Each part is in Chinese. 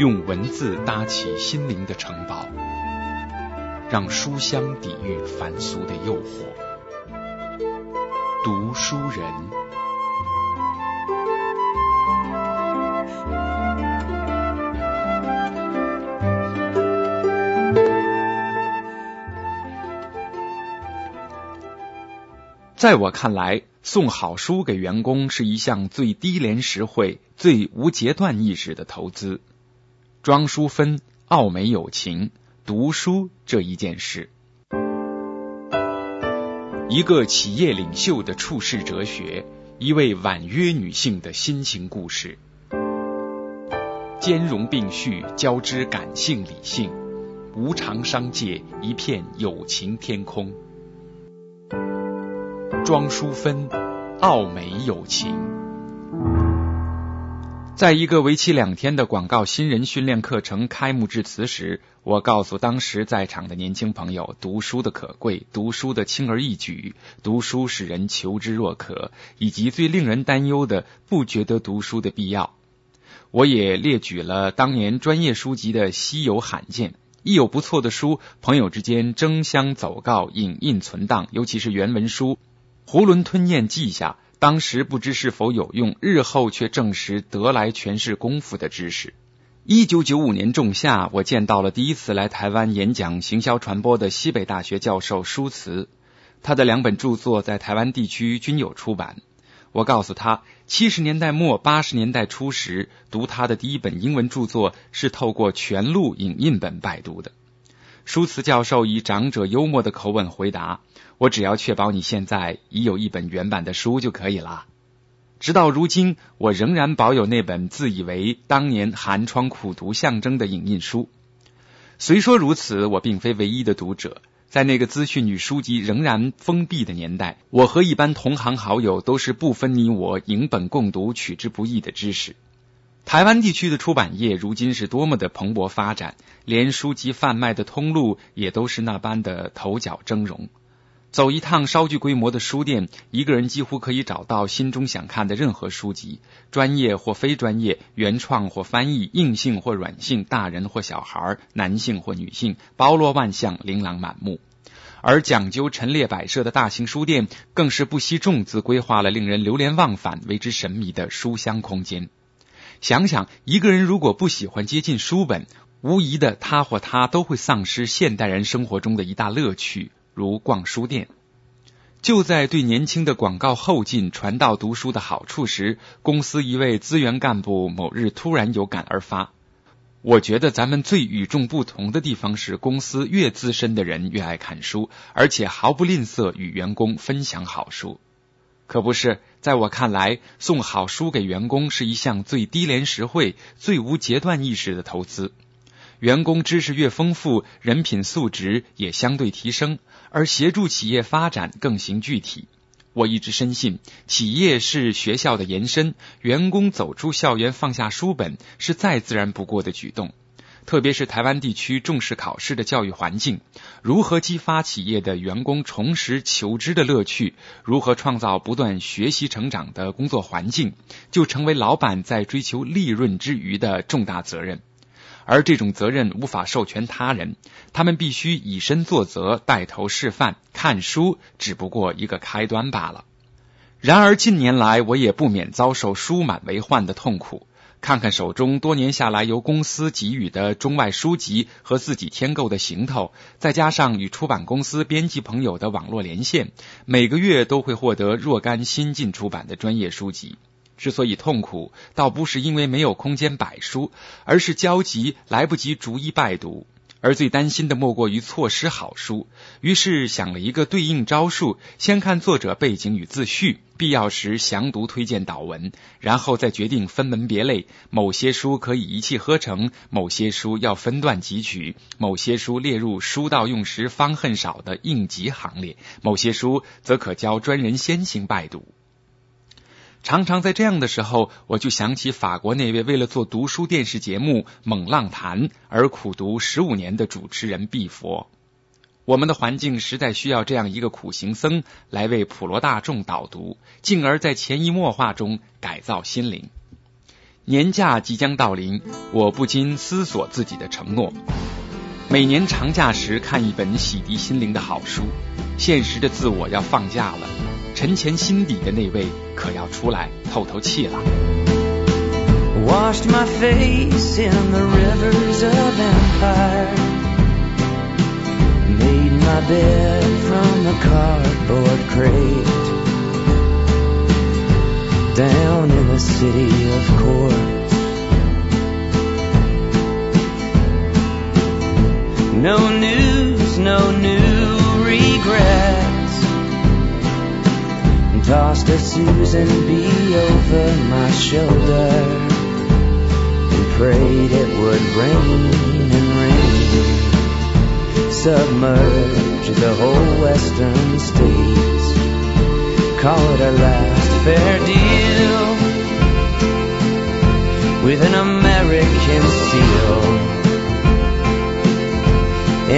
用文字搭起心灵的城堡，让书香抵御凡俗的诱惑。读书人。在我看来，送好书给员工是一项最低廉实惠、最无截断意识的投资。庄淑芬，奥美友情，读书这一件事，一个企业领袖的处世哲学，一位婉约女性的心情故事，兼容并蓄，交织感性理性，无常商界，一片友情天空。庄淑芬，奥美友情。在一个为期两天的广告新人训练课程开幕致辞时，我告诉当时在场的年轻朋友，读书的可贵，读书的轻而易举，读书使人求知若渴，以及最令人担忧的不觉得读书的必要。我也列举了当年专业书籍的稀有罕见，一有不错的书，朋友之间争相走告，影印存档，尤其是原文书。囫囵吞咽记下，当时不知是否有用，日后却证实得来全是功夫的知识。一九九五年仲夏，我见到了第一次来台湾演讲行销传播的西北大学教授舒慈，他的两本著作在台湾地区均有出版。我告诉他，七十年代末八十年代初时，读他的第一本英文著作是透过全录影印本拜读的。舒慈教授以长者幽默的口吻回答。我只要确保你现在已有一本原版的书就可以了。直到如今，我仍然保有那本自以为当年寒窗苦读象征的影印书。虽说如此，我并非唯一的读者。在那个资讯与书籍仍然封闭的年代，我和一般同行好友都是不分你我，影本共读，取之不易的知识。台湾地区的出版业如今是多么的蓬勃发展，连书籍贩卖的通路也都是那般的头角峥嵘。走一趟稍具规模的书店，一个人几乎可以找到心中想看的任何书籍，专业或非专业，原创或翻译，硬性或软性，大人或小孩，男性或女性，包罗万象，琳琅满目。而讲究陈列摆设的大型书店，更是不惜重资规划了令人流连忘返、为之神秘的书香空间。想想，一个人如果不喜欢接近书本，无疑的他或她都会丧失现代人生活中的一大乐趣。如逛书店，就在对年轻的广告后进传道读书的好处时，公司一位资源干部某日突然有感而发。我觉得咱们最与众不同的地方是，公司越资深的人越爱看书，而且毫不吝啬与员工分享好书。可不是，在我看来，送好书给员工是一项最低廉实惠、最无截断意识的投资。员工知识越丰富，人品素质也相对提升。而协助企业发展更形具体。我一直深信，企业是学校的延伸，员工走出校园放下书本是再自然不过的举动。特别是台湾地区重视考试的教育环境，如何激发企业的员工重拾求知的乐趣，如何创造不断学习成长的工作环境，就成为老板在追求利润之余的重大责任。而这种责任无法授权他人，他们必须以身作则，带头示范。看书只不过一个开端罢了。然而近年来，我也不免遭受书满为患的痛苦。看看手中多年下来由公司给予的中外书籍和自己添购的行头，再加上与出版公司编辑朋友的网络连线，每个月都会获得若干新进出版的专业书籍。之所以痛苦，倒不是因为没有空间摆书，而是焦急来不及逐一拜读，而最担心的莫过于错失好书。于是想了一个对应招数：先看作者背景与自序，必要时详读推荐导文，然后再决定分门别类。某些书可以一气呵成，某些书要分段汲取，某些书列入书到用时方恨少的应急行列，某些书则可交专人先行拜读。常常在这样的时候，我就想起法国那位为了做读书电视节目《猛浪谈》而苦读十五年的主持人毕佛。我们的环境实在需要这样一个苦行僧来为普罗大众导读，进而在潜移默化中改造心灵。年假即将到临，我不禁思索自己的承诺。每年长假时看一本洗涤心灵的好书，现实的自我要放假了，沉潜心底的那位可要出来透透气了。Washed my face in the rivers of empire. Made my bed from a cardboard crate. Down in the city of court. No news, no new regrets. Tossed a Susan B over my shoulder and prayed it would rain and rain, submerge the whole western states. Call it a last fair deal with an American seal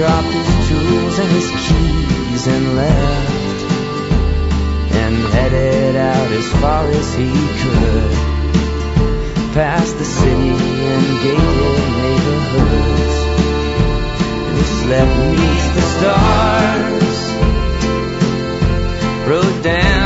dropped his tools and his keys and left and headed out as far as he could. Past the city and gated neighborhoods. And slept beneath the stars. Wrote down